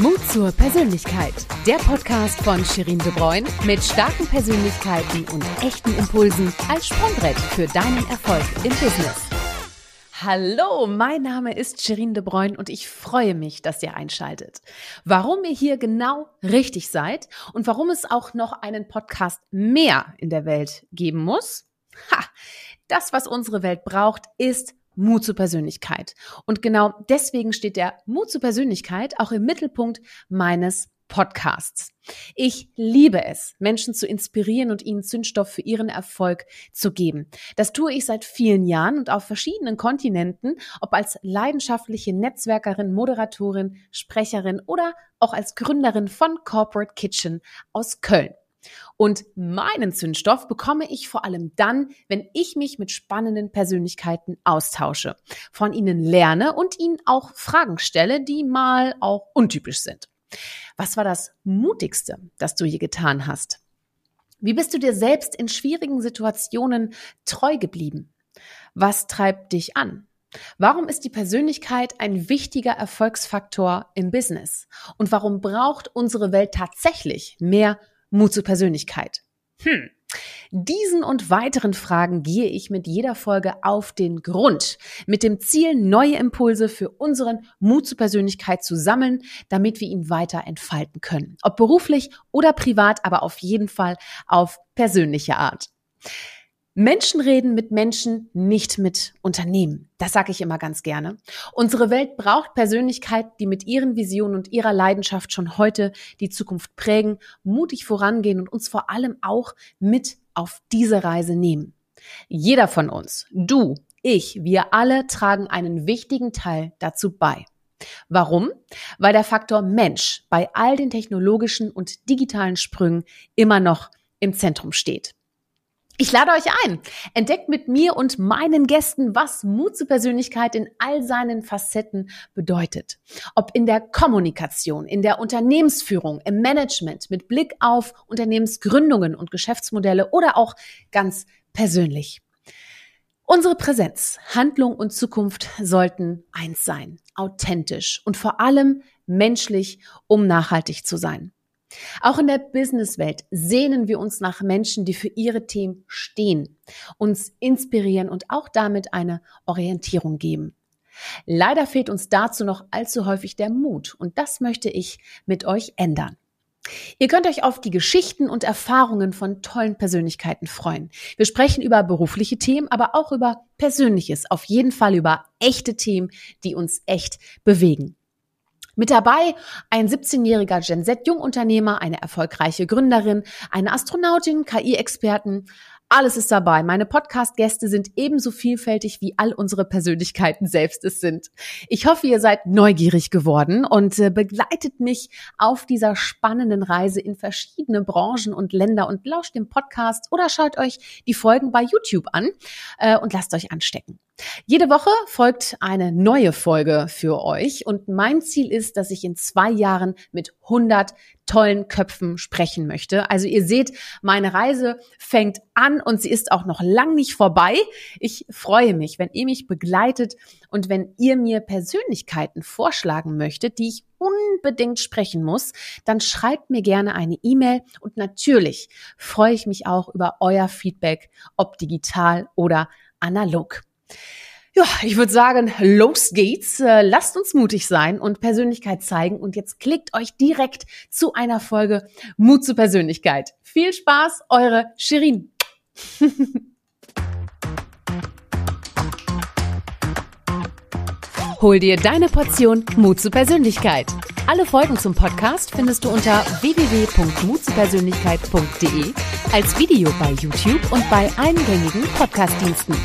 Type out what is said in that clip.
Mut zur Persönlichkeit. Der Podcast von Shirin De Bruyne mit starken Persönlichkeiten und echten Impulsen als Sprungbrett für deinen Erfolg im Business. Hallo, mein Name ist Shirin De Bruyne und ich freue mich, dass ihr einschaltet. Warum ihr hier genau richtig seid und warum es auch noch einen Podcast mehr in der Welt geben muss? Ha, das, was unsere Welt braucht, ist Mut zur Persönlichkeit. Und genau deswegen steht der Mut zur Persönlichkeit auch im Mittelpunkt meines Podcasts. Ich liebe es, Menschen zu inspirieren und ihnen Zündstoff für ihren Erfolg zu geben. Das tue ich seit vielen Jahren und auf verschiedenen Kontinenten, ob als leidenschaftliche Netzwerkerin, Moderatorin, Sprecherin oder auch als Gründerin von Corporate Kitchen aus Köln. Und meinen Zündstoff bekomme ich vor allem dann, wenn ich mich mit spannenden Persönlichkeiten austausche, von ihnen lerne und ihnen auch Fragen stelle, die mal auch untypisch sind. Was war das Mutigste, das du hier getan hast? Wie bist du dir selbst in schwierigen Situationen treu geblieben? Was treibt dich an? Warum ist die Persönlichkeit ein wichtiger Erfolgsfaktor im Business? Und warum braucht unsere Welt tatsächlich mehr Mut zur Persönlichkeit? Hm. Diesen und weiteren Fragen gehe ich mit jeder Folge auf den Grund, mit dem Ziel, neue Impulse für unseren Mut zur Persönlichkeit zu sammeln, damit wir ihn weiter entfalten können. Ob beruflich oder privat, aber auf jeden Fall auf persönliche Art. Menschen reden mit Menschen, nicht mit Unternehmen. Das sage ich immer ganz gerne. Unsere Welt braucht Persönlichkeiten, die mit ihren Visionen und ihrer Leidenschaft schon heute die Zukunft prägen, mutig vorangehen und uns vor allem auch mit auf diese Reise nehmen. Jeder von uns, du, ich, wir alle tragen einen wichtigen Teil dazu bei. Warum? Weil der Faktor Mensch bei all den technologischen und digitalen Sprüngen immer noch im Zentrum steht. Ich lade euch ein. Entdeckt mit mir und meinen Gästen, was Mut zur Persönlichkeit in all seinen Facetten bedeutet. Ob in der Kommunikation, in der Unternehmensführung, im Management, mit Blick auf Unternehmensgründungen und Geschäftsmodelle oder auch ganz persönlich. Unsere Präsenz, Handlung und Zukunft sollten eins sein, authentisch und vor allem menschlich, um nachhaltig zu sein. Auch in der Businesswelt sehnen wir uns nach Menschen, die für ihre Themen stehen, uns inspirieren und auch damit eine Orientierung geben. Leider fehlt uns dazu noch allzu häufig der Mut und das möchte ich mit euch ändern. Ihr könnt euch auf die Geschichten und Erfahrungen von tollen Persönlichkeiten freuen. Wir sprechen über berufliche Themen, aber auch über Persönliches, auf jeden Fall über echte Themen, die uns echt bewegen. Mit dabei ein 17-jähriger Gen Z-Jungunternehmer, eine erfolgreiche Gründerin, eine Astronautin, KI-Experten, alles ist dabei. Meine Podcast-Gäste sind ebenso vielfältig, wie all unsere Persönlichkeiten selbst es sind. Ich hoffe, ihr seid neugierig geworden und äh, begleitet mich auf dieser spannenden Reise in verschiedene Branchen und Länder und lauscht dem Podcast oder schaut euch die Folgen bei YouTube an äh, und lasst euch anstecken. Jede Woche folgt eine neue Folge für euch und mein Ziel ist, dass ich in zwei Jahren mit 100 tollen Köpfen sprechen möchte. Also ihr seht, meine Reise fängt an und sie ist auch noch lang nicht vorbei. Ich freue mich, wenn ihr mich begleitet und wenn ihr mir Persönlichkeiten vorschlagen möchtet, die ich unbedingt sprechen muss, dann schreibt mir gerne eine E-Mail und natürlich freue ich mich auch über euer Feedback, ob digital oder analog. Ja, ich würde sagen, los geht's. Äh, lasst uns mutig sein und Persönlichkeit zeigen. Und jetzt klickt euch direkt zu einer Folge Mut zur Persönlichkeit. Viel Spaß, eure Shirin. Hol dir deine Portion Mut zur Persönlichkeit. Alle Folgen zum Podcast findest du unter www.mutzupersönlichkeit.de als Video bei YouTube und bei eingängigen Podcastdiensten.